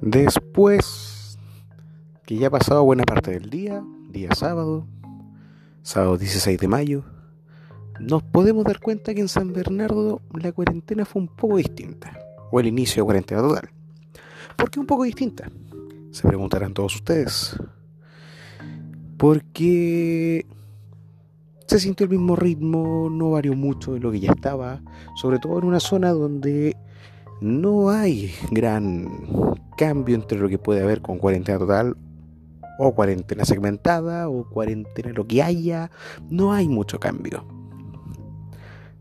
Después que ya ha pasado buena parte del día, día sábado, sábado 16 de mayo, nos podemos dar cuenta que en San Bernardo la cuarentena fue un poco distinta, o el inicio de cuarentena total. ¿Por qué un poco distinta? Se preguntarán todos ustedes. Porque se sintió el mismo ritmo, no varió mucho de lo que ya estaba, sobre todo en una zona donde no hay gran cambio entre lo que puede haber con cuarentena total o cuarentena segmentada o cuarentena lo que haya, no hay mucho cambio.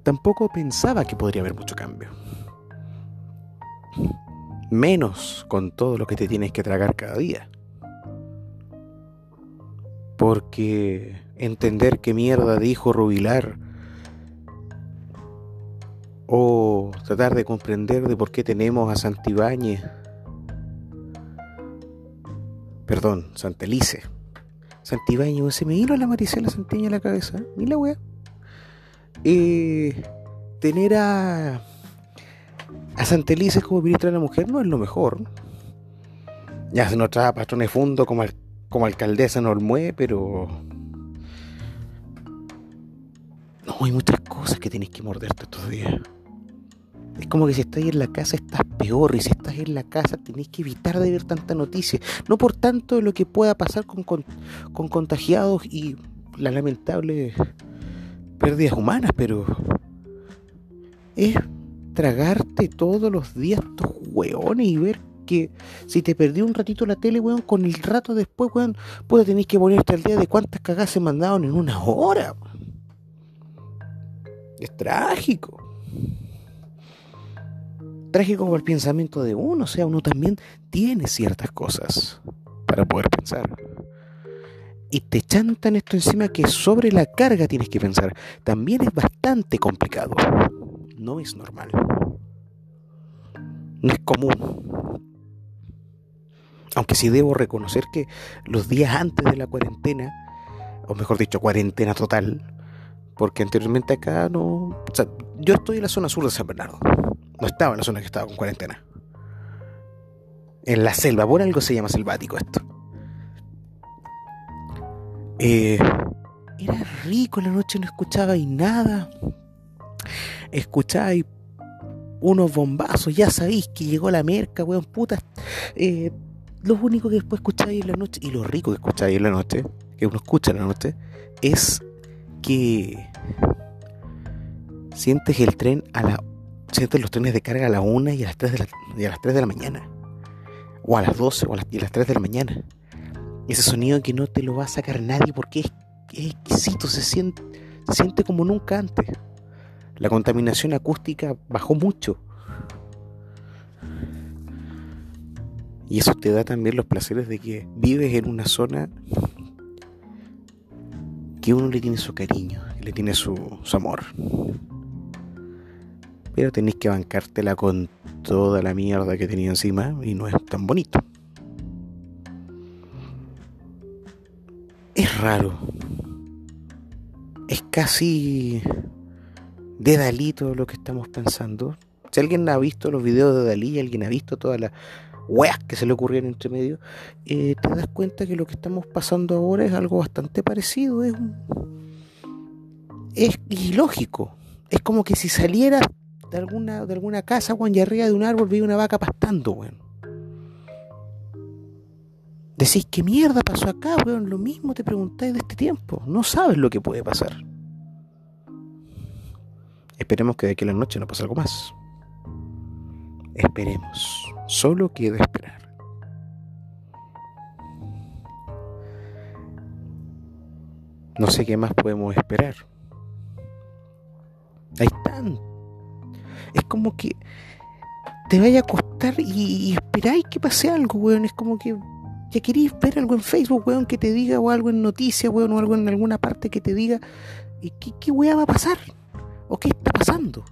Tampoco pensaba que podría haber mucho cambio. Menos con todo lo que te tienes que tragar cada día. Porque entender qué mierda dijo Rubilar o tratar de comprender de por qué tenemos a Santibáñez, perdón, Santelice. Santibáñez, se me vino la Maricela Santiña a la cabeza, ni la wea. Eh, tener a, a Santelice como ministra de la mujer no es lo mejor. Ya se nos trae a Patrone Fundo como, como alcaldesa en pero no, hay muchas cosas que tienes que morderte estos días. Es como que si estás en la casa estás peor y si estás en la casa tenés que evitar de ver tanta noticia. No por tanto lo que pueda pasar con, con, contagiados y las lamentables pérdidas humanas, pero es tragarte todos los días tus hueones y ver que si te perdió un ratito la tele, weón, con el rato después, weón, puede tener que ponerte al día de cuántas cagadas se mandaron en una hora. Es trágico trágico como el pensamiento de uno, o sea, uno también tiene ciertas cosas para poder pensar. Y te chantan esto encima que sobre la carga tienes que pensar. También es bastante complicado. No es normal. No es común. Aunque sí debo reconocer que los días antes de la cuarentena, o mejor dicho, cuarentena total, porque anteriormente acá no... O sea, yo estoy en la zona sur de San Bernardo no estaba en la zona que estaba con cuarentena. En la selva, por algo se llama selvático esto. Eh, era rico, la noche no escuchaba y nada. Escuchaba y unos bombazos, ya sabéis que llegó la merca, weón, puta. Eh, lo único que después escucháis en la noche, y lo rico que escucháis en la noche, que uno escucha en la noche, es que sientes el tren a la sientes los trenes de carga a las 1 y a las 3 de la, a las 3 de la mañana. O a las 12 o a las, y a las 3 de la mañana. Ese sonido que no te lo va a sacar nadie porque es, exquisito, se siente, se siente como nunca antes. La contaminación acústica bajó mucho. Y eso te da también los placeres de que vives en una zona que uno le tiene su cariño, le tiene su amor pero tenéis que bancártela con toda la mierda que tenía encima y no es tan bonito. Es raro. Es casi de Dalí todo lo que estamos pensando. Si alguien ha visto los videos de Dalí, alguien ha visto todas las weas que se le ocurrieron entre medio, eh, te das cuenta que lo que estamos pasando ahora es algo bastante parecido. Es, es ilógico. Es como que si salieras de alguna, de alguna casa, weón, y arriba de un árbol veía una vaca pastando, weón. Decís, ¿qué mierda pasó acá, weón? Lo mismo te preguntáis de este tiempo. No sabes lo que puede pasar. Esperemos que de aquí a la noche no pase algo más. Esperemos. Solo queda esperar. No sé qué más podemos esperar. Hay tanto es como que te vaya a acostar y, esperáis que pase algo, weón. Es como que ya queréis ver algo en Facebook, weón, que te diga, o algo en noticias, weón, o algo en alguna parte que te diga, ¿y qué, qué weá va a pasar? ¿O qué está pasando?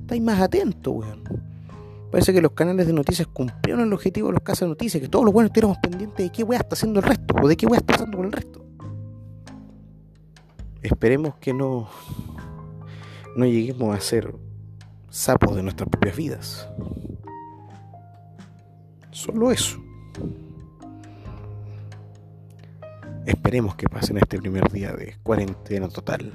Estáis más atentos, weón. Parece que los canales de noticias cumplieron el objetivo de los casos de noticias, que todos los buenos estuviéramos pendientes de qué weá está haciendo el resto, o de qué weá está pasando con el resto. Esperemos que no, no lleguemos a ser sapos de nuestras propias vidas. Solo eso. Esperemos que pasen este primer día de cuarentena total.